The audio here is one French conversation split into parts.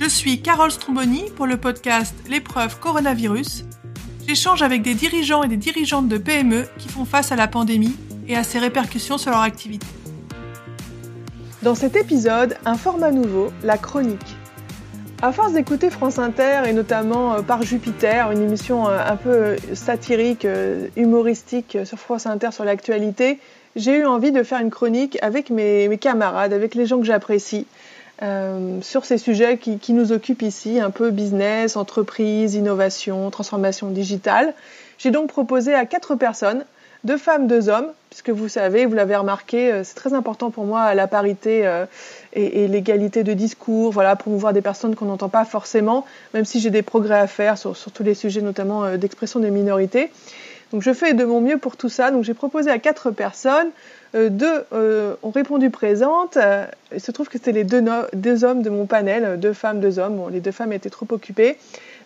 Je suis Carole Stromboni pour le podcast L'épreuve coronavirus. J'échange avec des dirigeants et des dirigeantes de PME qui font face à la pandémie et à ses répercussions sur leur activité. Dans cet épisode, un format nouveau, la chronique. À force d'écouter France Inter et notamment euh, par Jupiter, une émission euh, un peu satirique, euh, humoristique sur France Inter sur l'actualité, j'ai eu envie de faire une chronique avec mes, camarades, avec les gens que j'apprécie, sur ces sujets qui, nous occupent ici, un peu business, entreprise, innovation, transformation digitale. J'ai donc proposé à quatre personnes deux femmes, deux hommes, puisque vous savez, vous l'avez remarqué, euh, c'est très important pour moi la parité euh, et, l'égalité de discours, voilà, promouvoir des personnes qu'on n'entend pas forcément, même si j'ai des progrès à faire sur, tous les sujets, notamment euh, d'expression des minorités. Donc je fais de mon mieux pour tout ça. Donc j'ai proposé à quatre personnes. Deux ont répondu présentes. il se trouve que c'était les deux, hommes de mon panel, deux femmes, deux hommes. Les deux femmes étaient trop occupées.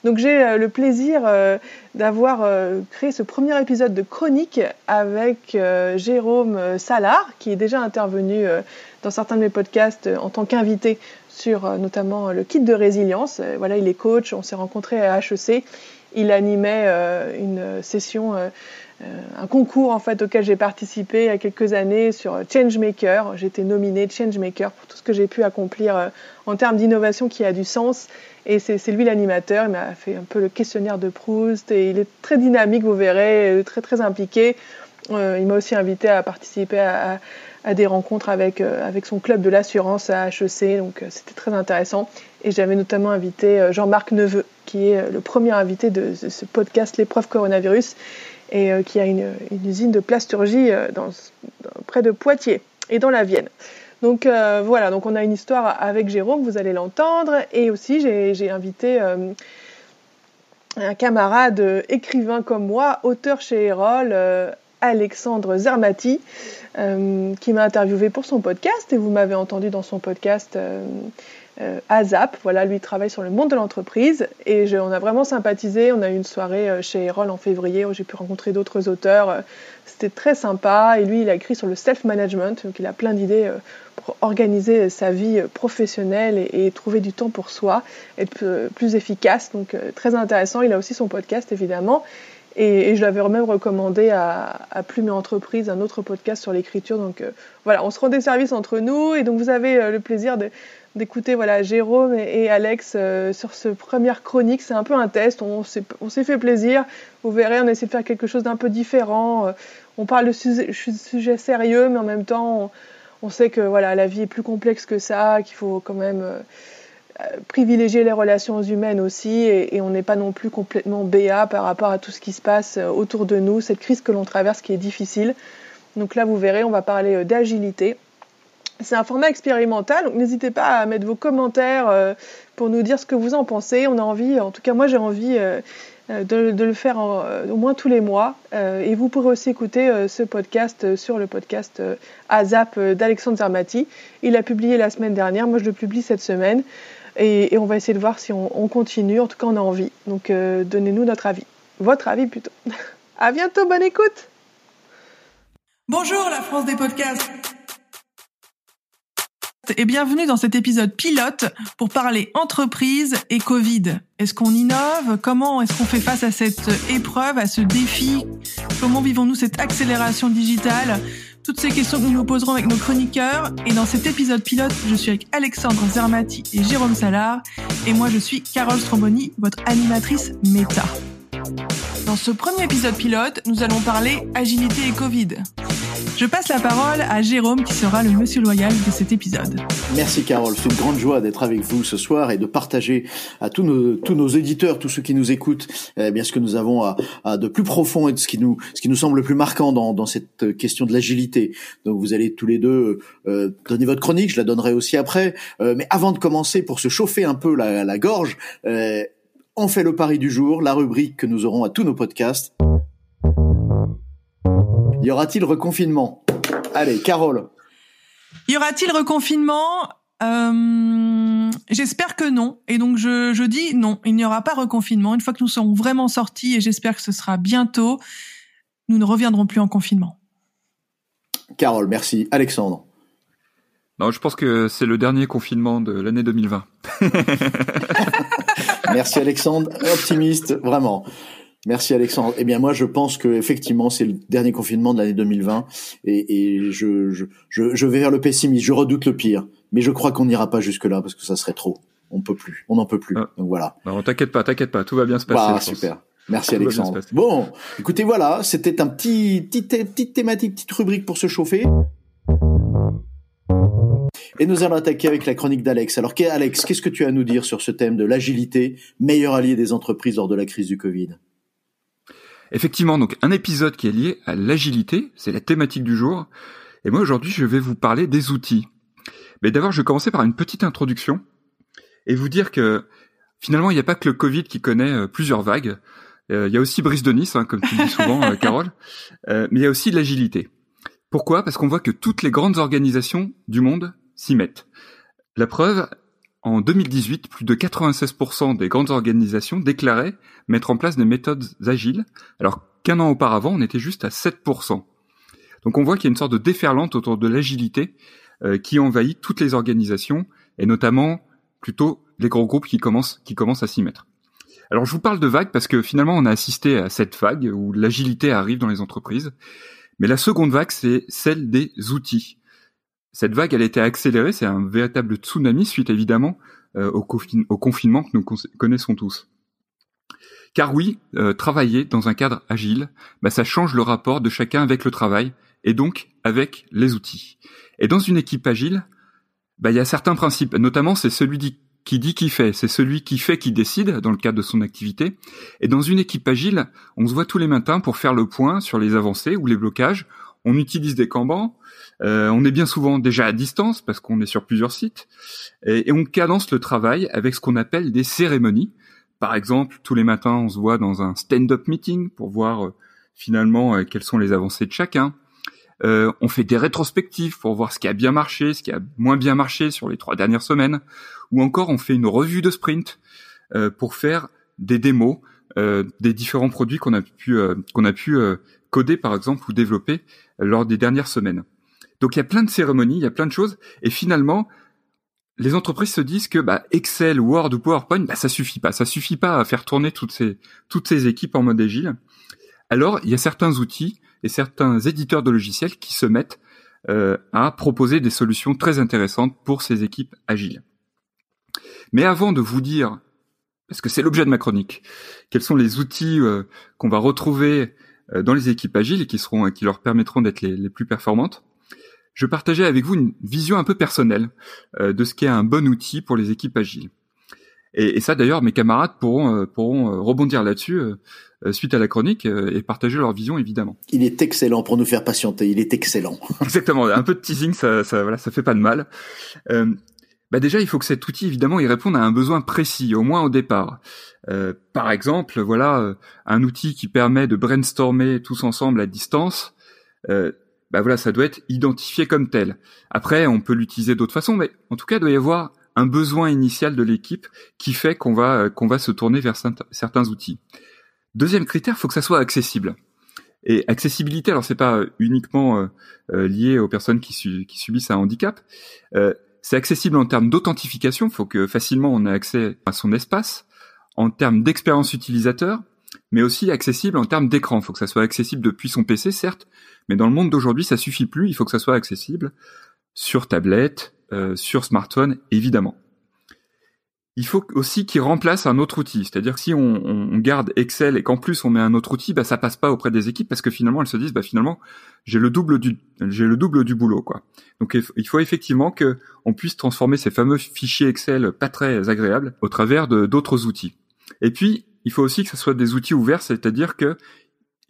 Donc j'ai euh, le plaisir euh, d'avoir euh, créé ce premier épisode de chronique avec Jérôme Salard, qui est déjà intervenu dans certains de mes podcasts en tant qu'invité sur notamment le kit de résilience. Voilà, il est coach, on s'est rencontrés à HEC. Il animait une session un concours en fait auquel j'ai participé il y a quelques années sur Changemaker. J'ai été nominée Changemaker pour tout ce que j'ai pu accomplir en termes d'innovation qui a du sens et c'est lui l'animateur, il m'a fait un peu le questionnaire de Proust et il est très dynamique, vous verrez, très très impliqué. Euh, il m'a aussi invité à participer à, des rencontres avec, euh, avec son club de l'assurance à HEC, donc euh, c'était très intéressant. Et j'avais notamment invité Jean-Marc Neveu, qui est le premier invité de, ce podcast L'épreuve coronavirus, et qui a une, usine de plasturgie dans, près de Poitiers et dans la Vienne. Donc euh, voilà, donc on a une histoire avec Jérôme, vous allez l'entendre, et aussi j'ai invité euh, un camarade euh, écrivain comme moi, auteur chez Erol, Alexandre Zermati, qui m'a interviewé pour son podcast, et vous m'avez entendu dans son podcast euh, Azap. Voilà, lui travaille sur le monde de l'entreprise et on a vraiment sympathisé. On a eu une soirée euh, chez Erol en février où j'ai pu rencontrer d'autres auteurs. Euh, c'était très sympa et lui, il a écrit sur le self-management, donc il a plein d'idées pour organiser sa vie professionnelle et, trouver du temps pour soi, être plus efficace. Donc très intéressant. Il a aussi son podcast évidemment. Et, je l'avais même recommandé à, à Plume Entreprise, un autre podcast sur l'écriture. Donc voilà, on se rend des services entre nous et donc vous avez le plaisir de, d'écouter voilà Jérôme et, Alex euh, sur ce première chronique. C'est un peu un test. On s'est, fait plaisir. Vous verrez, on essaie de faire quelque chose d'un peu différent. Euh, on parle de sujets, sérieux, mais en même temps, on, sait que voilà la vie est plus complexe que ça, qu'il faut quand même euh, privilégier les relations humaines aussi, et, et on n'est pas non plus complètement béat par rapport à tout ce qui se passe autour de nous, cette crise que l'on traverse qui est difficile. Donc là, vous verrez, on va parler d'agilité. C'est un format expérimental, donc n'hésitez pas à mettre vos commentaires euh, pour nous dire ce que vous en pensez. On a envie, en tout cas moi j'ai envie euh, euh, de, le faire au moins tous les mois. et vous pourrez aussi écouter ce podcast sur le podcast AZAP d'Alexandre Zermati. Il a publié la semaine dernière, moi je le publie cette semaine. Et, on va essayer de voir si on, on, continue. En tout cas, on a envie. Donc donnez-nous notre avis. Votre avis plutôt. à bientôt, bonne écoute. Bonjour la France des podcasts et bienvenue dans cet épisode pilote pour parler entreprise et Covid. Est-ce qu'on innove? Comment est-ce qu'on fait face à cette épreuve, à ce défi? Comment vivons-nous cette accélération digitale? Toutes ces questions que nous nous poserons avec nos chroniqueurs. Et dans cet épisode pilote, je suis avec Alexandre Zermati et Jérôme Salard. Et moi, je suis Carole Stromboni, votre animatrice méta. Dans ce premier épisode pilote, nous allons parler agilité et Covid. Je passe la parole à Jérôme qui sera le monsieur loyal de cet épisode. Merci Carole, c'est une grande joie d'être avec vous ce soir et de partager à tous nos, tous nos éditeurs, tous ceux qui nous écoutent, eh bien ce que nous avons à, de plus profond et de ce qui nous, ce qui nous semble le plus marquant dans, dans cette question de l'agilité. Donc vous allez tous les deux euh, donner votre chronique, je la donnerai aussi après. Euh, mais avant de commencer, pour se chauffer un peu la, la gorge, euh, on fait le pari du jour, la rubrique que nous aurons à tous nos podcasts. Y aura-t-il reconfinement? Allez, Carole. Y aura-t-il reconfinement? Euh, J'espère que non. Et donc je, je dis non, il n'y aura pas reconfinement. Une fois que nous serons vraiment sortis, et j'espère que ce sera bientôt, nous ne reviendrons plus en confinement. Carole, merci. Alexandre. Non, je pense que c'est le dernier confinement de l'année 2020. Merci Alexandre, optimiste, vraiment. Merci Alexandre. Eh bien moi je pense que effectivement c'est le dernier confinement de l'année 2020 et, et je, je, je, vais vers le pessimisme. Je redoute le pire, mais je crois qu'on n'ira pas jusque là parce que ça serait trop. On peut plus, on n'en peut plus. Ah. Donc voilà. Non, t'inquiète pas, t'inquiète pas, tout va bien se passer. Ah, super. Merci Alexandre. Bon, écoutez voilà, c'était un petit, petit petite thématique, petite rubrique pour se chauffer. Et nous allons attaquer avec la chronique d'Alex. Alors, Alex, qu'est-ce que tu as à nous dire sur ce thème de l'agilité, meilleur allié des entreprises lors de la crise du Covid? Effectivement, donc un épisode qui est lié à l'agilité, c'est la thématique du jour. Et moi aujourd'hui, je vais vous parler des outils. Mais d'abord, je vais commencer par une petite introduction et vous dire que finalement, il n'y a pas que le Covid qui connaît euh, plusieurs vagues. Euh, il y a aussi Brice de Nice, hein, comme tu dis souvent, euh, Carole. mais il y a aussi l'agilité. Pourquoi? Parce qu'on voit que toutes les grandes organisations du monde s'y mettent. La preuve, en 2018, plus de 96% des grandes organisations déclaraient mettre en place des méthodes agiles, alors qu'un an auparavant, on était juste à 7%. Donc on voit qu'il y a une sorte de déferlante autour de l'agilité euh, qui envahit toutes les organisations, et notamment plutôt les gros groupes qui commencent, qui commencent à s'y mettre. Alors je vous parle de vague parce que finalement on a assisté à cette vague où l'agilité arrive dans les entreprises, mais la seconde vague c'est celle des outils. Cette vague, elle a été accélérée, c'est un véritable tsunami suite évidemment euh, au, confinement que nous connaissons tous. Car oui, euh, travailler dans un cadre agile, bah, ça change le rapport de chacun avec le travail et donc avec les outils. Et dans une équipe agile, bah, il y a certains principes, notamment c'est celui qui dit qui fait, c'est celui qui fait qui décide dans le cadre de son activité. Et dans une équipe agile, on se voit tous les matins pour faire le point sur les avancées ou les blocages. On utilise des Kanban, euh, on est bien souvent déjà à distance parce qu'on est sur plusieurs sites et, on cadence le travail avec ce qu'on appelle des cérémonies. Par exemple, tous les matins, on se voit dans un stand-up meeting pour voir euh, finalement euh, quelles sont les avancées de chacun. on fait des rétrospectives pour voir ce qui a bien marché, ce qui a moins bien marché sur les trois dernières semaines, ou encore on fait une revue de sprint pour faire des démos des différents produits qu'on a pu qu'on a pu coder par exemple ou développer lors des dernières semaines. Donc il y a plein de cérémonies, il y a plein de choses, et finalement, les entreprises se disent que bah, Excel, Word ou PowerPoint, bah, ça suffit pas, ça suffit pas à faire tourner toutes ces équipes en mode agile. Alors il y a certains outils et certains éditeurs de logiciels qui se mettent euh, à proposer des solutions très intéressantes pour ces équipes agiles. Mais avant de vous dire, parce que c'est l'objet de ma chronique, quels sont les outils euh, qu'on va retrouver euh, dans les équipes agiles et qui seront qui leur permettront d'être les, les plus performantes, je partageais avec vous une vision un peu personnelle euh, de ce qu'est un bon outil pour les équipes agiles. Et, ça, d'ailleurs, mes camarades pourront, euh, pourront euh, rebondir là-dessus suite à la chronique et partager leur vision, évidemment. Il est excellent pour nous faire patienter. Il est excellent. Exactement. Un peu de teasing, ça, ça, voilà, ça fait pas de mal. Bah déjà, il faut que cet outil, évidemment, il réponde à un besoin précis, au moins au départ. par exemple, voilà, un outil qui permet de brainstormer tous ensemble à distance bah voilà, ça doit être identifié comme tel. Après, on peut l'utiliser d'autres façons, mais en tout cas, il doit y avoir un besoin initial de l'équipe qui fait qu'on va euh, qu'on va se tourner vers certains outils. Deuxième critère, faut que ça soit accessible. Et accessibilité, alors c'est pas uniquement euh, euh, lié aux personnes qui, subissent un handicap. C'est accessible en termes d'authentification. Faut que facilement on ait accès à son espace. En termes d'expérience utilisateur, mais aussi accessible en termes d'écran. Il faut que ça soit accessible depuis son PC, certes, mais dans le monde d'aujourd'hui, ça suffit plus. Il faut que ça soit accessible sur tablette, euh, sur smartphone, évidemment. Il faut aussi qu'il remplace un autre outil. C'est-à-dire que si on, garde Excel et qu'en plus on met un autre outil, bah ça passe pas auprès des équipes parce que finalement elles se disent bah finalement j'ai le double du j'ai le double du boulot quoi. Donc il faut effectivement que on puisse transformer ces fameux fichiers Excel pas très agréables au travers de d'autres outils. Et puis il faut aussi que ce soit des outils ouverts, c'est-à-dire que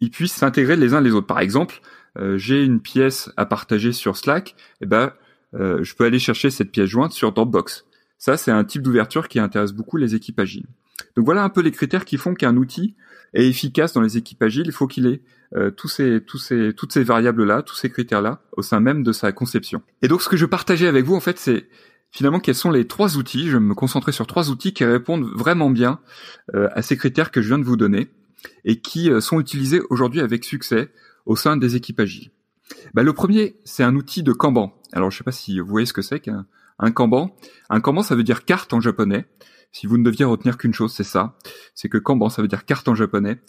ils puissent s'intégrer les uns les autres. Par exemple, euh, j'ai une pièce à partager sur Slack, et eh ben euh, je peux aller chercher cette pièce jointe sur Dropbox. Ça, c'est un type d'ouverture qui intéresse beaucoup les équipes agiles. Donc voilà un peu les critères qui font qu'un outil est efficace dans les équipes agiles. Il faut qu'il ait euh, tous ces, toutes ces variables-là, tous ces critères-là au sein même de sa conception. Et donc ce que je partageais avec vous, en fait, c'est finalement quels sont les trois outils. Je vais me concentrer sur trois outils qui répondent vraiment bien à ces critères que je viens de vous donner et qui sont utilisés aujourd'hui avec succès au sein des équipes agiles. Bah, le premier, c'est un outil de Kanban. Alors, je sais pas si vous voyez ce que c'est qu'un un Kanban. Un Kanban, ça veut dire carte en japonais. Si vous ne deviez retenir qu'une chose, c'est ça. C'est que Kanban, ça veut dire carte en japonais.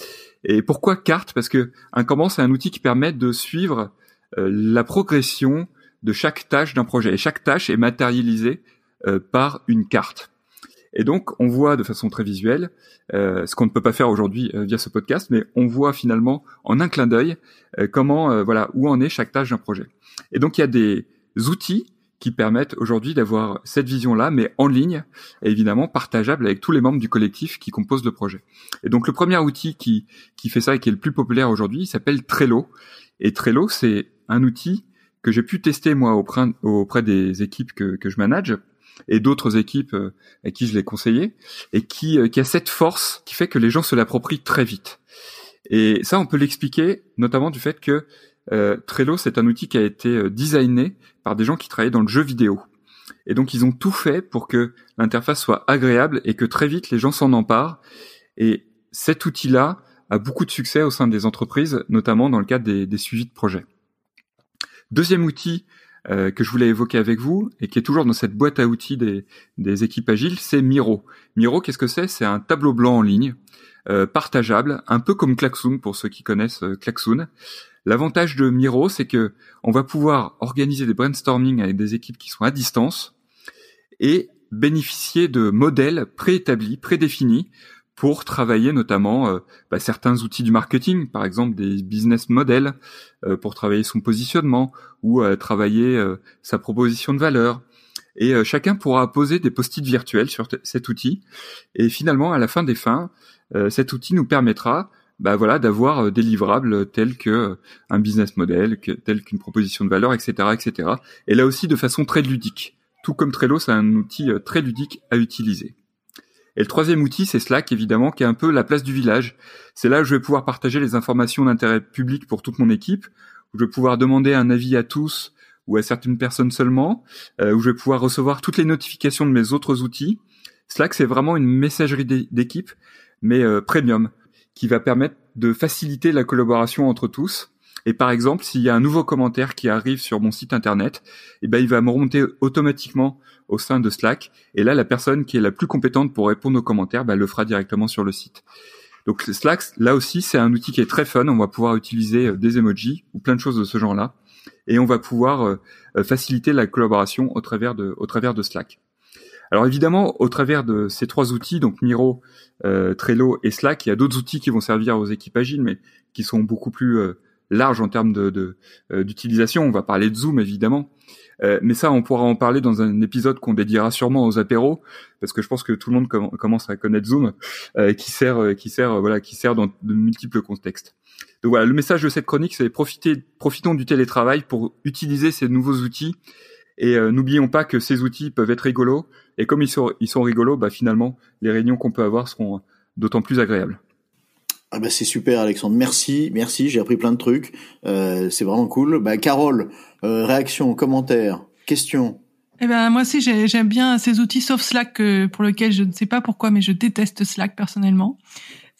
Et pourquoi carte? Parce que un Kanban, c'est un outil qui permet de suivre euh, la progression de chaque tâche d'un projet. Et chaque tâche est matérialisée euh, par une carte. Et donc, on voit de façon très visuelle, euh, ce qu'on ne peut pas faire aujourd'hui via ce podcast, mais on voit finalement en un clin d'œil comment, voilà, où en est chaque tâche d'un projet. Et donc, il y a des outils qui permettent aujourd'hui d'avoir cette vision-là, mais en ligne, et évidemment partageable avec tous les membres du collectif qui composent le projet. Et donc, le premier outil qui, qui fait ça et qui est le plus populaire aujourd'hui, s'appelle Trello. Et Trello, c'est un outil que j'ai pu tester moi auprès, auprès des équipes que, que je manage et d'autres équipes euh, à qui je l'ai conseillé, et qui, euh, qui a cette force qui fait que les gens se l'approprient très vite. Et ça, on peut l'expliquer notamment du fait que euh, Trello, c'est un outil qui a été euh, designé par des gens qui travaillaient dans le jeu vidéo. Et donc, ils ont tout fait pour que l'interface soit agréable et que très vite, les gens s'en emparent. Et cet outil-là a beaucoup de succès au sein des entreprises, notamment dans le cadre des, des suivis de projets. Deuxième outil euh, que je voulais évoquer avec vous et qui est toujours dans cette boîte à outils des, des équipes agiles, c'est Miro. Miro, qu'est-ce que c'est? C'est un tableau blanc en ligne, euh, partageable, un peu comme Klaxoon pour ceux qui connaissent euh, Klaxoon. L'avantage de Miro, c'est que on va pouvoir organiser des brainstorming avec des équipes qui sont à distance et bénéficier de modèles préétablis, prédéfinis pour travailler notamment euh, bah, certains outils du marketing, par exemple des business models, euh, pour travailler son positionnement ou euh, travailler sa proposition de valeur. Et chacun pourra poser des post-it virtuels sur cet outil. Et finalement, à la fin des fins, cet outil nous permettra bah voilà d'avoir des livrables tels que un business model, que, tel qu'une proposition de valeur, etc., etc. Et là aussi de façon très ludique. Tout comme Trello, c'est un outil très ludique à utiliser. Et le troisième outil, c'est Slack, évidemment, qui est un peu la place du village. C'est là où je vais pouvoir partager les informations d'intérêt public pour toute mon équipe, où je vais pouvoir demander un avis à tous ou à certaines personnes seulement, euh, où je vais pouvoir recevoir toutes les notifications de mes autres outils. Slack, c'est vraiment une messagerie d'équipe, mais euh, premium, qui va permettre de faciliter la collaboration entre tous. Et par exemple, s'il y a un nouveau commentaire qui arrive sur mon site internet, eh ben, il va me remonter automatiquement au sein de Slack. Et là, la personne qui est la plus compétente pour répondre aux commentaires, bah, le fera directement sur le site. Donc Slack, là aussi, c'est un outil qui est très fun. On va pouvoir utiliser euh, des emojis ou plein de choses de ce genre-là, et on va pouvoir euh, euh, faciliter la collaboration au travers de Slack. Alors évidemment, au travers de ces trois outils, donc Miro, Trello et Slack, il y a d'autres outils qui vont servir aux équipes agiles, mais qui sont beaucoup plus larges en termes de d'utilisation. on va parler de Zoom évidemment, euh, mais ça, on pourra en parler dans un épisode qu'on dédiera sûrement aux apéros, parce que je pense que tout le monde commence à connaître Zoom, euh, qui sert, euh, qui sert, voilà, qui sert dans de multiples contextes. Donc voilà, le message de cette chronique, c'est profiter, profitons du télétravail pour utiliser ces nouveaux outils. Et n'oublions pas que ces outils peuvent être rigolos. Et comme ils sont, ils sont rigolos, bah finalement, les réunions qu'on peut avoir seront d'autant plus agréables. Ah bah c'est super Alexandre, merci, merci, j'ai appris plein de trucs, euh, c'est vraiment cool. Bah Carole, euh, réaction, commentaire, question. Eh ben moi aussi j'aime bien ces outils sauf Slack pour lequel je ne sais pas pourquoi mais je déteste Slack personnellement.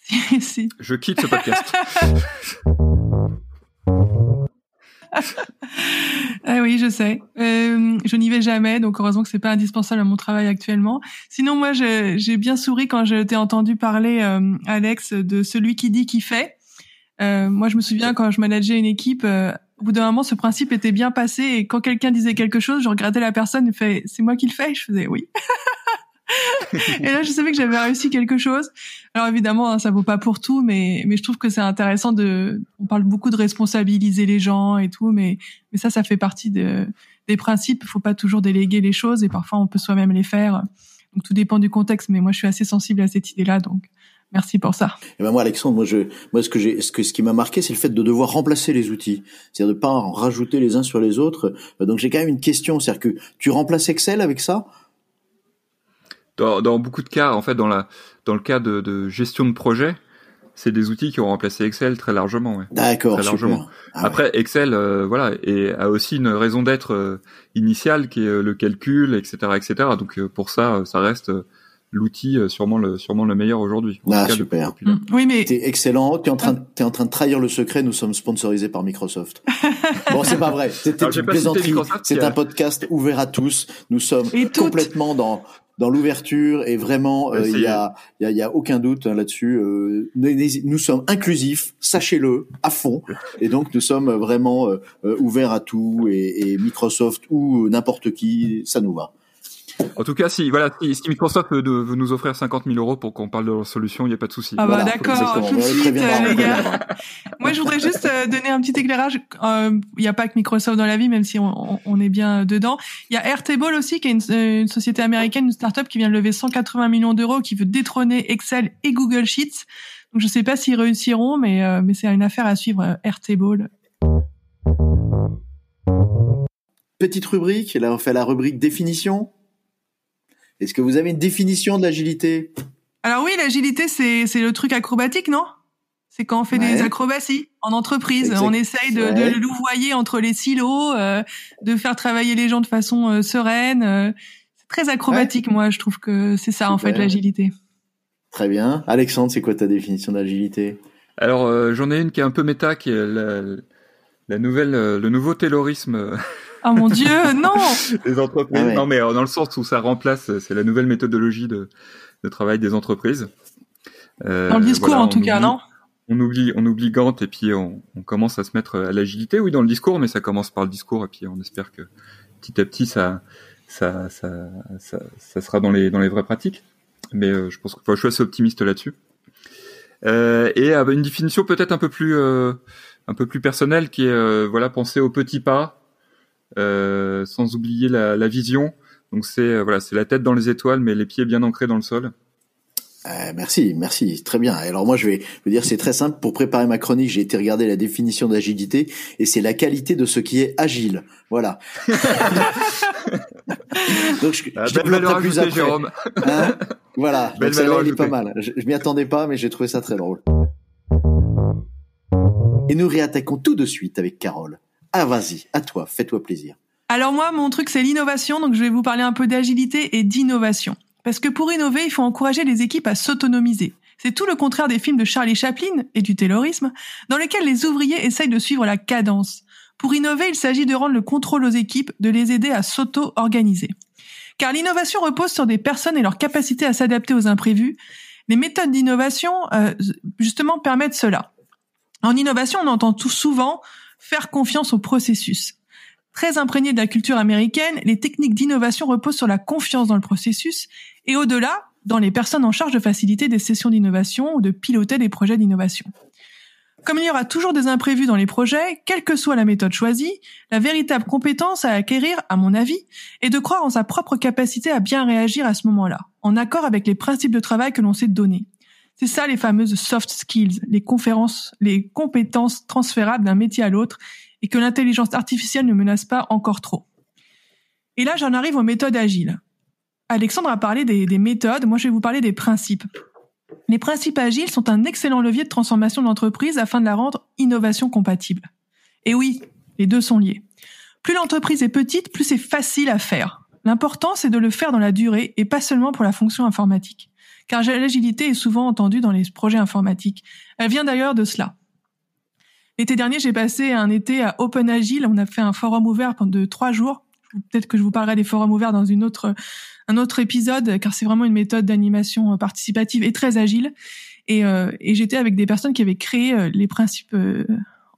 Je quitte ce podcast. ah oui, je sais. Euh, je n'y vais jamais, donc heureusement que c'est pas indispensable à mon travail actuellement. Sinon, moi, j'ai bien souri quand je t'ai entendu parler, euh, Alex, de celui qui dit qui fait. Euh, moi, je me souviens quand je manageais une équipe, euh, au bout d'un moment, ce principe était bien passé et quand quelqu'un disait quelque chose, je regardais la personne et fait c'est moi qui le fais? Je faisais oui. et là, je savais que j'avais réussi quelque chose. Alors évidemment, hein, ça vaut pas pour tout, mais mais je trouve que c'est intéressant de. On parle beaucoup de responsabiliser les gens et tout, mais mais ça, ça fait partie de, des principes. Il faut pas toujours déléguer les choses et parfois on peut soi-même les faire. Donc tout dépend du contexte, mais moi je suis assez sensible à cette idée-là, donc merci pour ça. Et ben moi, Alexandre, moi je, moi ce que j'ai, ce que ce qui m'a marqué, c'est le fait de devoir remplacer les outils, c'est-à-dire de pas en rajouter les uns sur les autres. Donc j'ai quand même une question, c'est-à-dire que tu remplaces Excel avec ça? Dans, dans, beaucoup de cas, en fait, dans, la, dans le cas de, de gestion de projet, c'est des outils qui ont remplacé Excel très largement. Ouais. D'accord. Très largement. Ah Après, Excel, euh, voilà, et a aussi une raison d'être euh, initiale qui est euh, le calcul, etc., etc. Donc pour ça, ça reste l'outil sûrement le sûrement le meilleur aujourd'hui. Ah super. Mm. Oui mais t'es excellent. T'es en train t'es en train de trahir le secret. Nous sommes sponsorisés par Microsoft. bon c'est pas vrai. C'était une plaisanterie. C'est un podcast ouvert à tous. Nous sommes complètement dans dans l'ouverture et vraiment euh, il y a il y a, aucun doute hein, là-dessus. Euh, nous sommes inclusifs, sachez-le à fond. Et donc nous sommes vraiment euh, ouverts à tout et, et Microsoft ou n'importe qui, ça nous va. En tout cas, si voilà, si, Microsoft veut, nous offrir 50 000 euros pour qu'on parle de leur solution, il n'y a pas de souci. Ah bah d'accord, tout de suite, les gars. Moi, je voudrais juste euh, donner un petit éclairage. Euh, il n'y a pas que Microsoft dans la vie, même si on, on est bien dedans. Il y a Airtable aussi, qui est une, une, société américaine, une startup qui vient de lever 180 millions d'euros, qui veut détrôner Excel et Google Sheets. Donc, je ne sais pas s'ils réussiront, mais euh, mais c'est une affaire à suivre, Airtable. Petite rubrique, là on fait la rubrique définition. Est-ce que vous avez une définition de l'agilité? Alors oui, l'agilité, c'est, c'est le truc acrobatique, non? C'est quand on fait des acrobaties en entreprise. On essaye de, de louvoyer entre les silos, euh, de faire travailler les gens de façon euh, sereine. Euh. c'est très acrobatique, moi. Je trouve que c'est ça, en fait, l'agilité. Très bien. Alexandre, c'est quoi ta définition d'agilité Alors, j'en ai une qui est un peu méta, qui est la, la nouvelle, le nouveau taylorisme Oh mon Dieu, non Les entreprises. Ah non, mais euh, dans le sens où ça remplace, c'est la nouvelle méthodologie de, de travail des entreprises. Euh, dans le discours, en tout cas, non on oublie, on oublie Gantt et puis on, on commence à se mettre à l'agilité, oui, dans le discours, mais ça commence par le discours et puis on espère que petit à petit ça, ça, ça, ça, ça sera dans les, dans les vraies pratiques. Mais euh, je pense que je suis assez optimiste là-dessus. Euh, et euh, une définition peut-être un peu plus, euh, un peu plus personnelle qui est, voilà, penser aux petits pas, euh, sans oublier la, la vision. Donc c'est euh, voilà, c'est la tête dans les étoiles, mais les pieds bien ancrés dans le sol. Euh, merci, merci, très bien. Alors moi je vais vous dire c'est très simple. Pour préparer ma chronique, j'ai été regarder la définition d'agilité et c'est la qualité de ce qui est agile. Voilà. Donc je, ah, je plus après. Jérôme. Hein voilà. Belle Donc celle-là, est pas mal. Je, je m'y attendais pas, mais j'ai trouvé ça très drôle. Et nous réattaquons tout de suite avec Carole. Ah, vas-y, à toi, fais-toi plaisir. Alors moi, mon truc, c'est l'innovation, donc je vais vous parler un peu d'agilité et d'innovation. Parce que pour innover, il faut encourager les équipes à s'autonomiser. C'est tout le contraire des films de Charlie Chaplin et du Taylorisme, dans lesquels les ouvriers essayent de suivre la cadence. Pour innover, il s'agit de rendre le contrôle aux équipes, de les aider à s'auto-organiser. Car l'innovation repose sur des personnes et leur capacité à s'adapter aux imprévus. Les méthodes d'innovation, euh, justement, permettent cela. En innovation, on entend tout souvent faire confiance au processus. Très imprégné de la culture américaine, les techniques d'innovation reposent sur la confiance dans le processus et au-delà, dans les personnes en charge de faciliter des sessions d'innovation ou de piloter des projets d'innovation. Comme il y aura toujours des imprévus dans les projets, quelle que soit la méthode choisie, la véritable compétence à acquérir, à mon avis, est de croire en sa propre capacité à bien réagir à ce moment-là, en accord avec les principes de travail que l'on s'est donnés. C'est ça les fameuses soft skills, les conférences, les compétences transférables d'un métier à l'autre et que l'intelligence artificielle ne menace pas encore trop. Et là, j'en arrive aux méthodes agiles. Alexandre a parlé des, des, méthodes, moi je vais vous parler des principes. Les principes agiles sont un excellent levier de transformation de l'entreprise afin de la rendre innovation compatible. Et oui, les deux sont liés. Plus l'entreprise est petite, plus c'est facile à faire. L'important, c'est de le faire dans la durée et pas seulement pour la fonction informatique car l'agilité est souvent entendue dans les projets informatiques. Elle vient d'ailleurs de cela. L'été dernier, j'ai passé un été à Open Agile. On a fait un forum ouvert pendant trois jours. Peut-être que je vous parlerai des forums ouverts dans une autre, un autre épisode, car c'est vraiment une méthode d'animation participative et très agile. Et, euh, et j'étais avec des personnes qui avaient créé euh, les principes euh,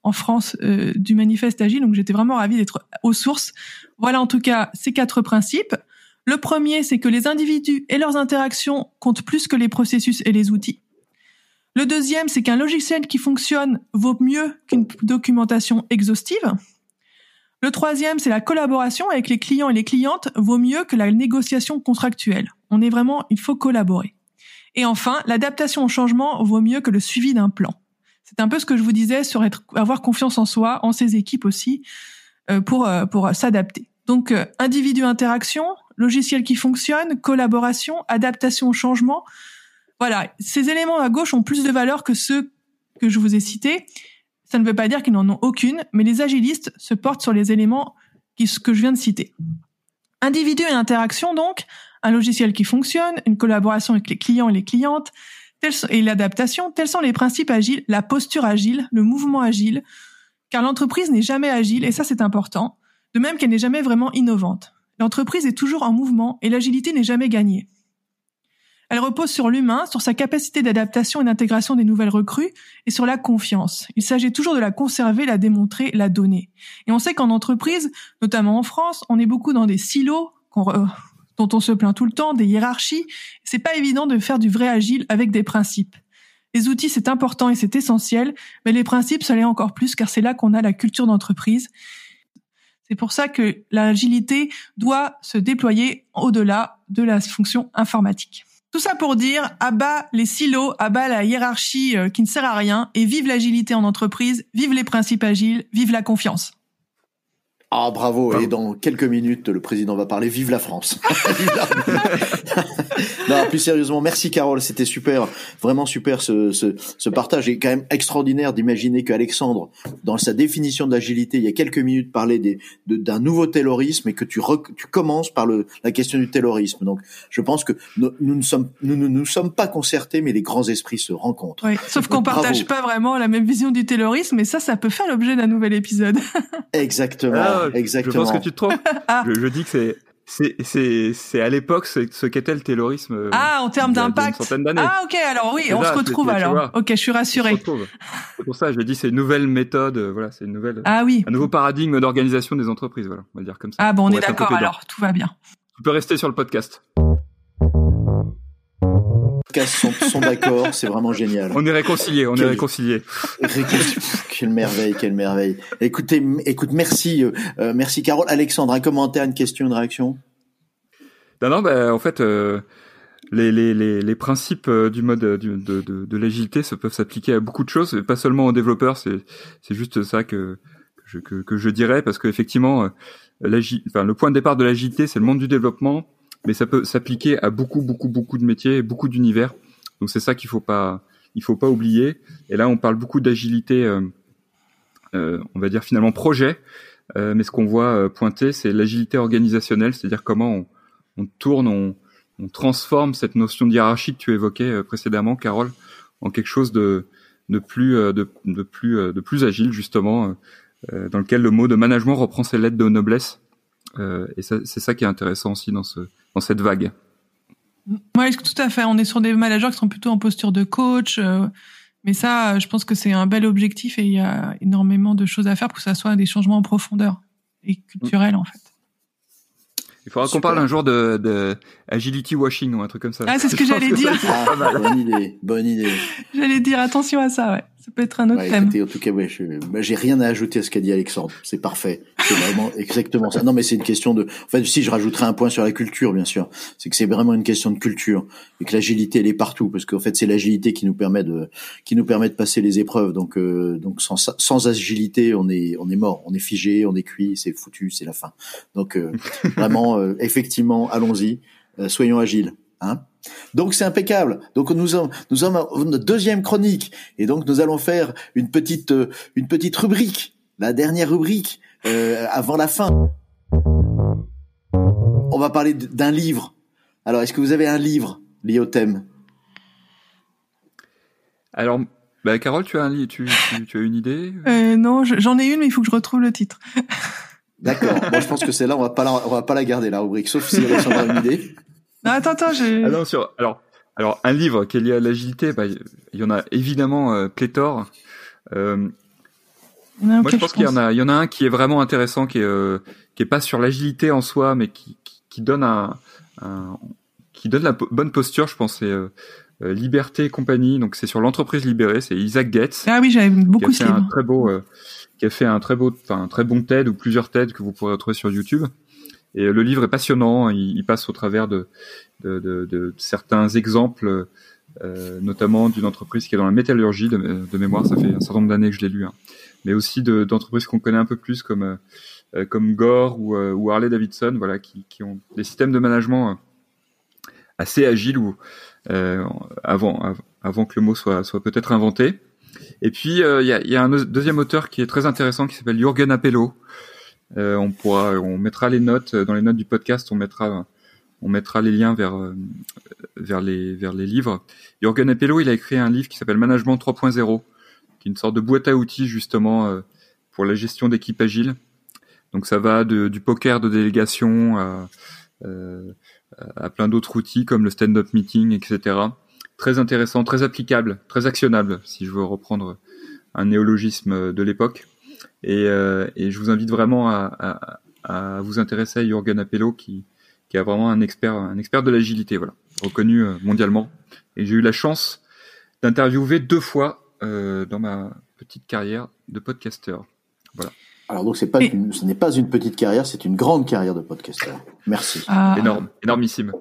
en France du manifeste agile. Donc j'étais vraiment ravie d'être aux sources. Voilà en tout cas ces quatre principes. Le premier, c'est que les individus et leurs interactions comptent plus que les processus et les outils. Le deuxième, c'est qu'un logiciel qui fonctionne vaut mieux qu'une documentation exhaustive. Le troisième, c'est la collaboration avec les clients et les clientes vaut mieux que la négociation contractuelle. On est vraiment, il faut collaborer. Et enfin, l'adaptation au changement vaut mieux que le suivi d'un plan. C'est un peu ce que je vous disais sur être, avoir confiance en soi, en ses équipes aussi, euh, pour, euh, pour s'adapter. Donc, euh, individu interaction, logiciel qui fonctionne, collaboration, adaptation au changement. Voilà, ces éléments à gauche ont plus de valeur que ceux que je vous ai cités. Ça ne veut pas dire qu'ils n'en ont aucune, mais les agilistes se portent sur les éléments que je viens de citer. Individu et interaction, donc, un logiciel qui fonctionne, une collaboration avec les clients et les clientes, et l'adaptation, tels sont les principes agiles, la posture agile, le mouvement agile, car l'entreprise n'est jamais agile, et ça c'est important, de même qu'elle n'est jamais vraiment innovante. L'entreprise est toujours en mouvement, et l'agilité n'est jamais gagnée. Elle repose sur l'humain, sur sa capacité d'adaptation et d'intégration des nouvelles recrues, et sur la confiance. Il s'agit toujours de la conserver, la démontrer, la donner. Et on sait qu'en entreprise, notamment en France, on est beaucoup dans des silos, dont on se plaint tout le temps, des hiérarchies. C'est pas évident de faire du vrai agile avec des principes. Les outils, c'est important et c'est essentiel, mais les principes, ça l'est encore plus car c'est là qu'on a la culture d'entreprise. C'est pour ça que l'agilité doit se déployer au-delà de la fonction informatique. Tout ça pour dire, abat les silos, abat la hiérarchie euh, qui ne sert à rien et vive l'agilité en entreprise, vive les principes agiles, vive la confiance. Ah bravo. Et dans quelques minutes, le président va parler. Vive la France. non, plus sérieusement, merci Carole. C'était super, vraiment super ce, ce, ce partage. Et quand même extraordinaire d'imaginer qu'Alexandre, dans sa définition d'agilité, il y a quelques minutes, parlait des, d'un nouveau terrorisme et que tu, tu commences par le, la question du terrorisme. Donc, je pense que nous, nous ne sommes, nous, nous, nous sommes pas concertés, mais les grands esprits se rencontrent. Oui, sauf qu'on partage pas vraiment la même vision du terrorisme, et ça, ça peut faire l'objet d'un nouvel épisode. Exactement. Ah, exactement. Je pense que tu te trompes. Ah. je, dis que c'est c'est c'est c'est à l'époque ce, qu'était le taylorisme. Euh, ah, en termes d'impact. Ah, ok. Alors oui, on se retrouve alors. ok, je suis rassuré. C'est pour ça, je dis c'est une nouvelle méthode. Euh, voilà, c'est une nouvelle. Ah oui. Un nouveau paradigme d'organisation des entreprises. Voilà, on va dire comme ça. Ah bon, on est d'accord. Alors tout va bien. Tu peux rester sur le podcast sont, sont d'accord, c'est vraiment génial. On est réconciliés, on est réconciliés. quelle merveille, quelle merveille. Écoutez, écoute, merci, euh, euh, merci Carole. Alexandre, un commentaire, une question, une réaction? Non, non, bah, en fait, euh, les, les, les, les, principes du mode de, de, de, l'agilité ça peuvent s'appliquer à beaucoup de choses, pas seulement aux développeurs. C'est, c'est juste ça que, je, que, que je dirais, parce qu'effectivement, enfin, le point de départ de l'agilité, c'est le monde du développement mais ça peut s'appliquer à beaucoup, beaucoup, beaucoup de métiers, beaucoup d'univers. Donc c'est ça qu'il faut pas, il faut pas oublier. Et là, on parle beaucoup d'agilité, euh, euh, on va dire finalement projet, euh, mais ce qu'on voit pointer, c'est l'agilité organisationnelle, c'est-à-dire comment on, tourne, on, transforme cette notion de hiérarchie que tu évoquais précédemment, Carole, en quelque chose de, plus, de plus, de plus agile justement, dans lequel le mot de management reprend ses lettres de noblesse. Et c'est ça qui est intéressant aussi dans ce dans cette vague. Oui, tout à fait. On est sur des managers qui sont plutôt en posture de coach. Euh, mais ça, je pense que c'est un bel objectif et il y a énormément de choses à faire pour que ça soit des changements en profondeur et culturels, en fait. Il faudra qu'on parle un jour de, de, agility washing ou un truc comme ça. Ah, c'est ce que j'allais dire. Ah, bonne idée, bonne idée. J'allais dire attention à ça, ouais. Ça peut être un autre thème. en tout cas, ouais, je, j'ai rien à ajouter à ce qu'a dit Alexandre. C'est parfait. C'est vraiment exactement ça. Non, mais c'est une question de. En fait, si je rajouterais un point sur la culture, bien sûr, c'est que c'est vraiment une question de culture et que l'agilité elle est partout parce qu'en fait c'est l'agilité qui nous permet de qui nous permet de passer les épreuves. Donc euh, donc sans sans agilité, on est on est mort, on est figé, on est cuit, c'est foutu, c'est la fin. Donc euh, vraiment, euh, effectivement, allons-y, soyons agiles. Hein donc c'est impeccable. Donc nous avons, nous avons notre deuxième chronique et donc nous allons faire une petite une petite rubrique, la dernière rubrique euh, avant la fin. On va parler d'un livre. Alors est-ce que vous avez un livre lié au thème Alors bah, Carole, tu as un tu, tu, as une idée? Euh, Non, j'en ai une, mais il faut que je retrouve le titre. D'accord. Bon, je pense que c'est là, on va pas la, on va pas la garder la rubrique, sauf si Alexandre a une idée. Non, attends, attends, j'ai. Alors, sur, alors, alors, un livre qui est lié à l'agilité, bah, il y en a évidemment euh, pléthore. Euh, moi, je pense qu'il y en a, il y en a un qui est vraiment intéressant, qui est, euh, qui est pas sur l'agilité en soi, mais qui, qui, donne un, un, qui donne la bonne posture. Je pense c'est Liberté et compagnie. Donc c'est sur l'entreprise libérée. C'est Isaac Getz. Ah oui, j'avais beaucoup qui a fait un très beau, qui a fait un très beau, enfin un très bon TED ou plusieurs TED que vous pourrez retrouver sur YouTube. Et le livre est passionnant. Il, passe au travers de, de, de, de certains exemples. Euh, notamment d'une entreprise qui est dans la métallurgie de, mémoire, ça fait un certain nombre d'années que je l'ai lu, hein mais aussi d'entreprises qu'on connaît un peu plus comme euh, comme Gore ou, euh, ou, Harley Davidson, voilà, qui, qui, ont des systèmes de management euh, assez agiles ou avant avant que le mot soit soit peut-être inventé. Et puis il y, a, y, a, un deuxième auteur qui est très intéressant qui s'appelle Jürgen Appello. On pourra, on mettra les notes dans les notes du podcast, on mettra on mettra les liens vers vers les vers les livres. Jürgen Appelo, il a écrit un livre qui s'appelle Management 3.0, qui est une sorte de boîte à outils justement pour la gestion d'équipes agiles. Donc ça va de, du poker de délégation à, à plein d'autres outils comme le stand-up meeting, etc. Très intéressant, très applicable, très actionnable, si je veux reprendre un néologisme de l'époque. Et, euh, et, je vous invite vraiment à, à, à, vous intéresser à Jürgen Appelo, qui, qui a vraiment un expert, un expert de l'agilité, voilà, reconnu euh, mondialement. Et j'ai eu la chance d'interviewer deux fois euh, dans ma petite carrière de podcasteur. Voilà. Alors donc c'est pas une, ce n'est pas une petite carrière, c'est une grande carrière de podcasteur. Merci. Ah. Énorme, énormissime.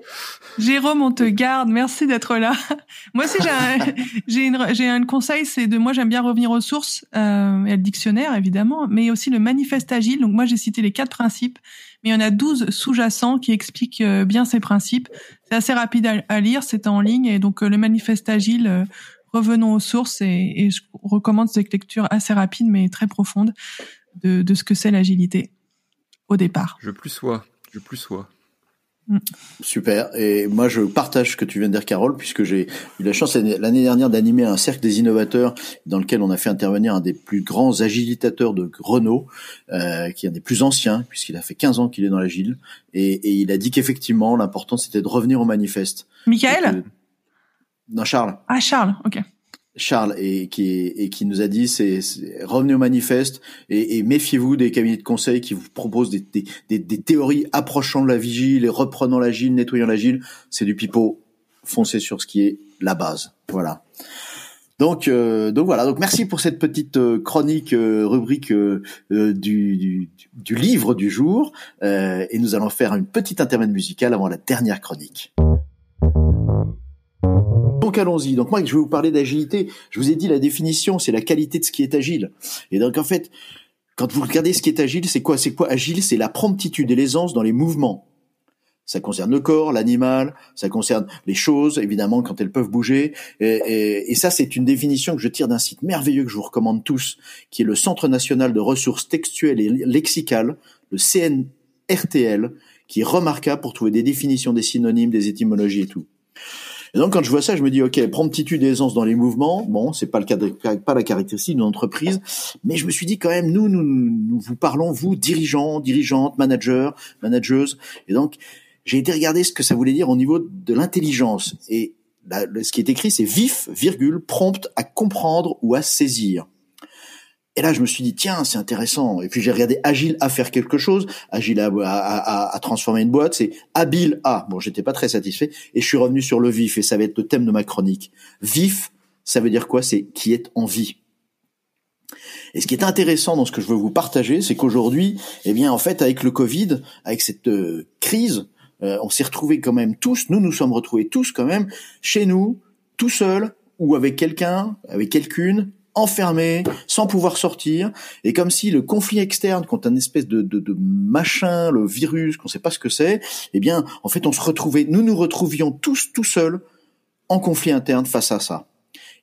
Jérôme, on te garde. Merci d'être là. moi aussi j'ai un, j'ai une j'ai un conseil, c'est de moi j'aime bien revenir aux sources euh, et le dictionnaire évidemment, mais aussi le manifeste agile. Donc moi j'ai cité les quatre principes, mais il y en a douze sous-jacents qui expliquent euh, bien ces principes. C'est assez rapide à, lire, c'est en ligne et donc euh, le manifeste agile. Euh, revenons aux sources et, et je recommande cette lecture assez rapide mais très profonde de, de ce que c'est l'agilité au départ. Je plus sois, je plus sois. Mm. Super. Et moi, je partage ce que tu viens de dire, Carole, puisque j'ai eu la chance l'année dernière d'animer un cercle des innovateurs dans lequel on a fait intervenir un des plus grands agilitateurs de Renault, euh, qui est un des plus anciens, puisqu'il a fait 15 ans qu'il est dans l'agile. Et, et, il a dit qu'effectivement, l'important, c'était de revenir au manifeste. Michael Non, Charles. Ah, Charles, ok. Charles et qui et qui nous a dit c'est revenez au manifeste et, et méfiez-vous des cabinets de conseil qui vous proposent des, des, des, théories approchant de la vigile et reprenant l'agile, nettoyant l'agile. C'est du pipeau. Foncez sur ce qui est la base. Voilà. Donc euh, donc voilà. Donc merci pour cette petite euh, chronique euh, rubrique du, du, du, livre du jour et nous allons faire une petite intermède musicale avant la dernière chronique. Allons-y. Donc moi, je vais vous parler d'agilité. Je vous ai dit la définition, c'est la qualité de ce qui est agile. Et donc en fait, quand vous regardez ce qui est agile, c'est quoi? C'est quoi agile? C'est la promptitude et l'aisance dans les mouvements. Ça concerne le corps, l'animal, ça concerne les choses, évidemment, quand elles peuvent bouger. Et, et ça, c'est une définition que je tire d'un site merveilleux que je vous recommande tous, qui est le Centre national de ressources textuelles et lexicales, le CNRTL, qui est remarquable pour trouver des définitions, des synonymes, des étymologies et tout. Et donc quand je vois ça, je me dis ok, promptitude et aisance dans les mouvements, bon, c'est pas le cas, pas la caractéristique d'une entreprise, mais je me suis dit quand même, nous, nous, nous vous parlons vous dirigeants, dirigeantes, managers, manageuses, et donc j'ai été regarder ce que ça voulait dire au niveau de l'intelligence et ce qui est écrit, c'est vif, virgule, prompt à comprendre ou à saisir. Et là, je me suis dit, tiens, c'est intéressant. Et puis j'ai regardé agile à faire quelque chose, agile à, à, à, transformer une boîte, c'est habile à. Bon, j'étais pas très satisfait. Et je suis revenu sur le vif, et ça va être le thème de ma chronique. Vif, ça veut dire quoi? C'est qui est en vie. Et ce qui est intéressant dans ce que je veux vous partager, c'est qu'aujourd'hui, eh bien, en fait, avec le Covid, avec cette euh, crise, euh, on s'est retrouvés quand même tous, nous nous sommes retrouvés tous quand même chez nous, tout seuls, ou avec quelqu'un, avec quelqu'une, enfermé, sans pouvoir sortir, et comme si le conflit externe contre un espèce de, de, de machin, le virus, qu'on sait pas ce que c'est, eh bien, en fait, on se retrouvait, nous nous retrouvions tous tout seuls en conflit interne face à ça.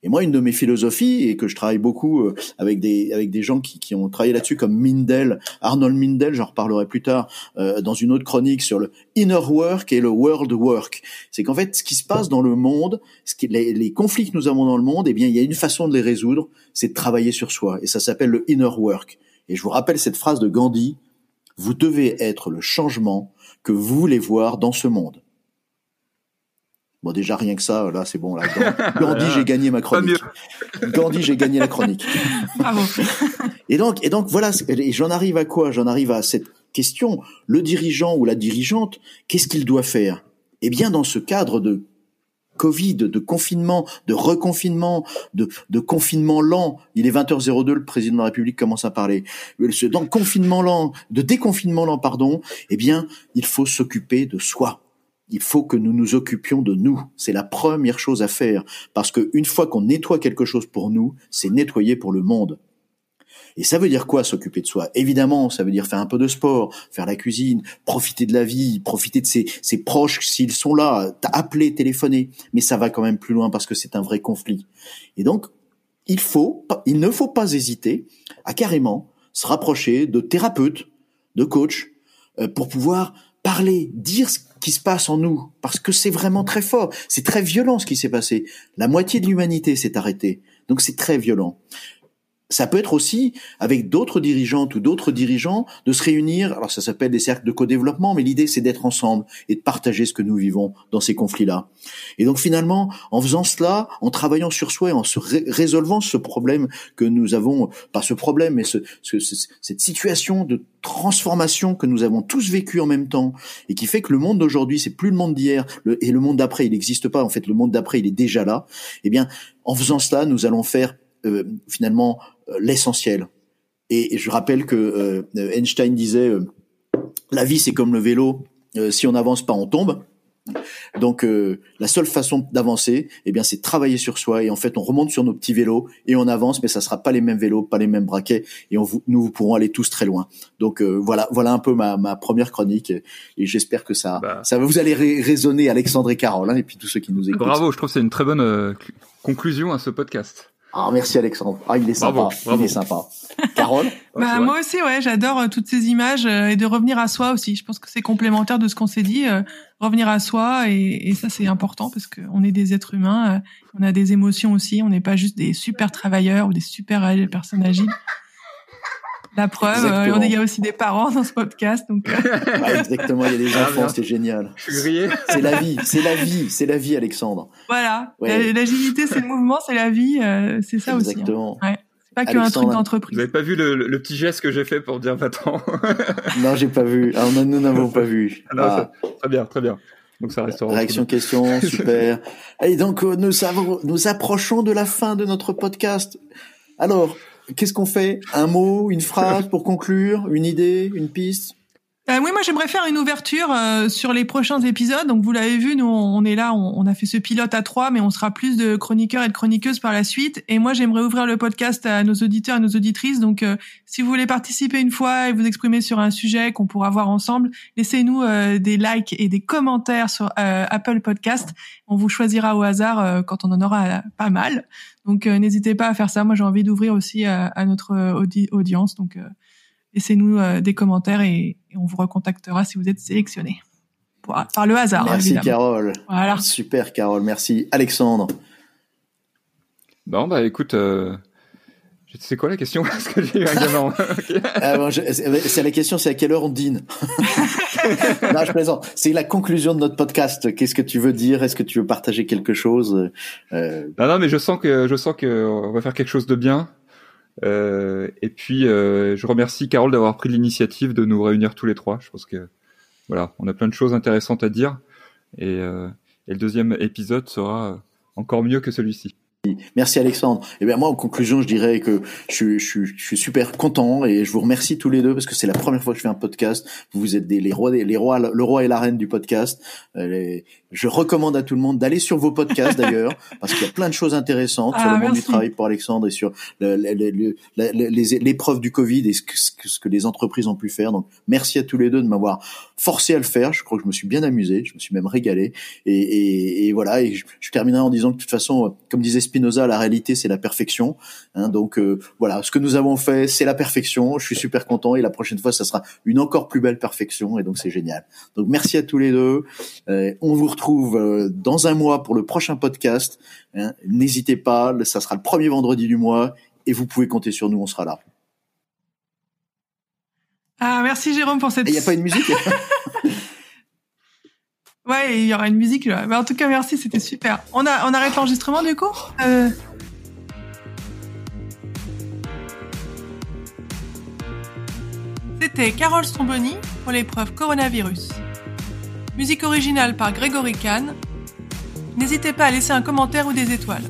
Et moi, une de mes philosophies, et que je travaille beaucoup euh, avec des avec des gens qui, qui ont travaillé là-dessus, comme Mindel, Arnold Mindel, j'en reparlerai plus tard euh, dans une autre chronique sur le inner work et le world work. C'est qu'en fait, ce qui se passe dans le monde, ce qui, les, les, conflits que nous avons dans le monde, eh bien, il y a une façon de les résoudre, c'est de travailler sur soi, et ça s'appelle le inner work. Et je vous rappelle cette phrase de Gandhi vous devez être le changement que vous voulez voir dans ce monde. Bon, déjà, rien que ça, là, c'est bon. Là, Gandhi, j'ai gagné ma chronique. Gandhi, j'ai gagné la chronique. Et donc, et donc, voilà, j'en arrive à quoi? J'en arrive à cette question. Le dirigeant ou la dirigeante, qu'est-ce qu'il doit faire? Eh bien, dans ce cadre de Covid, de confinement, de reconfinement, de, de confinement lent. Il est 20h02, le président de la République commence à parler. Dans le confinement lent, de déconfinement lent, pardon, eh bien, il faut s'occuper de soi il faut que nous nous occupions de nous. C'est la première chose à faire. Parce qu'une fois qu'on nettoie quelque chose pour nous, c'est nettoyer pour le monde. Et ça veut dire quoi s'occuper de soi? Évidemment, ça veut dire faire un peu de sport, faire la cuisine, profiter de la vie, profiter de ses, proches s'ils sont là, appeler, téléphoner. Mais ça va quand même plus loin parce que c'est un vrai conflit. Et donc, il faut, il ne faut pas hésiter à carrément se rapprocher de thérapeutes, de coachs, euh, pour pouvoir parler, dire qui se passe en nous, parce que c'est vraiment très fort, c'est très violent ce qui s'est passé. La moitié de l'humanité s'est arrêtée, donc c'est très violent ça peut être aussi avec d'autres dirigeantes ou d'autres dirigeants de se réunir. Alors ça s'appelle des cercles de co-développement, mais l'idée c'est d'être ensemble et de partager ce que nous vivons dans ces conflits-là. Et donc finalement, en faisant cela, en travaillant sur soi, en se résolvant ce problème que nous avons, pas ce problème, mais ce, cette situation de transformation que nous avons tous vécu en même temps et qui fait que le monde d'aujourd'hui c'est plus le monde d'hier et le monde d'après il n'existe pas en fait le monde d'après il est déjà là eh bien en faisant cela nous allons faire euh, finalement l'essentiel. Et, je rappelle que euh, Einstein disait la vie c'est comme le vélo, si on n'avance pas on tombe. Donc la seule façon d'avancer, eh bien, c'est de travailler sur soi et en fait on remonte sur nos petits vélos et on avance, mais ça sera pas les mêmes vélos, pas les mêmes braquets et on, nous pourrons aller tous très loin. Donc voilà, voilà un peu ma, ma première chronique et, j'espère que ça, bah. ça va vous allez raisonner Alexandre et Carole hein, et puis tous ceux qui nous écoutent. Bravo, je trouve que c'est une très bonne conclusion à ce podcast. Ah, merci Alexandre. Ah, il est sympa. Il est sympa. Carole bah, Moi aussi, ouais, j'adore euh, toutes ces images euh, et de revenir à soi aussi. Je pense que c'est complémentaire de ce qu'on s'est dit. Euh, revenir à soi et, et ça, c'est important parce qu'on est des êtres humains. on a des émotions aussi. On n'est pas juste des super travailleurs ou des super personnes agiles. La preuve, euh, il y a aussi des parents dans ce podcast. Donc... Euh. exactement, il y a des ah, enfants, c'est génial. C'est la vie, c'est la vie, c'est la vie, Alexandre. Voilà, l'agilité, c'est le mouvement, c'est la vie, euh, c'est ça aussi. Hein. Exactement. Ouais. C'est pas qu'un truc d'entreprise. Vous n'avez pas vu le, le, petit geste que j'ai fait pour dire va-t'en? Non, j'ai pas vu. Alors, nous n'avons pas vu. Ah, Très bien, très bien. Donc ça reste Réaction question, super. Et donc nous, nous approchons de la fin de notre podcast. Alors, Qu'est-ce qu'on fait? Un mot, une phrase pour conclure? Une idée? Une piste? Euh, oui, moi j'aimerais faire une ouverture euh, sur les prochains épisodes. Donc vous l'avez vu, nous on est là, on, a fait ce pilote à trois, mais on sera plus de chroniqueurs et de chroniqueuses par la suite. Et moi j'aimerais ouvrir le podcast à nos auditeurs et nos auditrices. Donc euh, si vous voulez participer une fois et vous exprimer sur un sujet qu'on pourra voir ensemble, laissez-nous des likes et des commentaires sur Apple Podcast. On vous choisira au hasard quand on en aura pas mal. Donc n'hésitez pas à faire ça. Moi j'ai envie d'ouvrir aussi à notre audience. Donc laissez-nous euh, des commentaires et, on vous recontactera si vous êtes sélectionné. Par le hasard. Merci Carole. Voilà. Super Carole, merci. Alexandre. Bon, bah écoute, euh... c'est quoi la question? Parce que j'ai eu un gamin. Ah, c'est la question, c'est à quelle heure on dîne? Non, je plaisante. C'est la conclusion de notre podcast. Qu'est-ce que tu veux dire? Est-ce que tu veux partager quelque chose? Euh... Non, non, mais je sens que je sens que on va faire quelque chose de bien. Euh, et puis, euh, je remercie Carole d'avoir pris l'initiative de nous réunir tous les trois. Je pense que voilà, on a plein de choses intéressantes à dire. Et, euh, et le deuxième épisode sera encore mieux que celui-ci. Merci Alexandre. Et eh bien moi en conclusion je dirais que je, je, je, suis super content et je vous remercie tous les deux parce que c'est la première fois que je fais un podcast. Vous êtes des, les rois, les rois, le roi et la reine du podcast. Euh, je recommande à tout le monde d'aller sur vos podcasts d'ailleurs parce qu'il y a plein de choses intéressantes sur le ah, monde du travail pour Alexandre et sur l'épreuve du Covid et ce que, ce que les entreprises ont pu faire. Donc merci à tous les deux de m'avoir forcé à le faire. Je crois que je me suis bien amusé, je me suis même régalé et, et, et voilà. Et je, je terminerai en disant que de toute façon, comme disait Spinoza, la réalité c'est la perfection. Hein, donc euh, voilà, ce que nous avons fait, c'est la perfection. Je suis super content et la prochaine fois, ça sera une encore plus belle perfection et donc c'est génial. Donc merci à tous les deux. Euh, on vous retrouve euh, dans un mois pour le prochain podcast. Hein. N'hésitez pas, ça sera le premier vendredi du mois et vous pouvez compter sur nous, on sera là. Ah, merci Jérôme pour cette. Il n'y a pas une musique Ouais, il y aura une musique. Là. Mais en tout cas, merci, c'était super. On, a, on arrête l'enregistrement du coup? Euh... C'était Carole Stromboni pour l'épreuve coronavirus. Musique originale par Grégory Kahn. N'hésitez pas à laisser un commentaire ou des étoiles.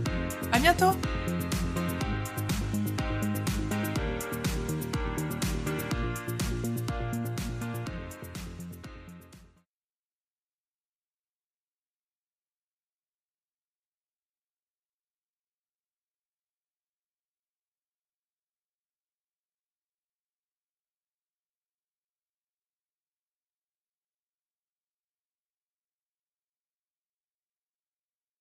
À bientôt!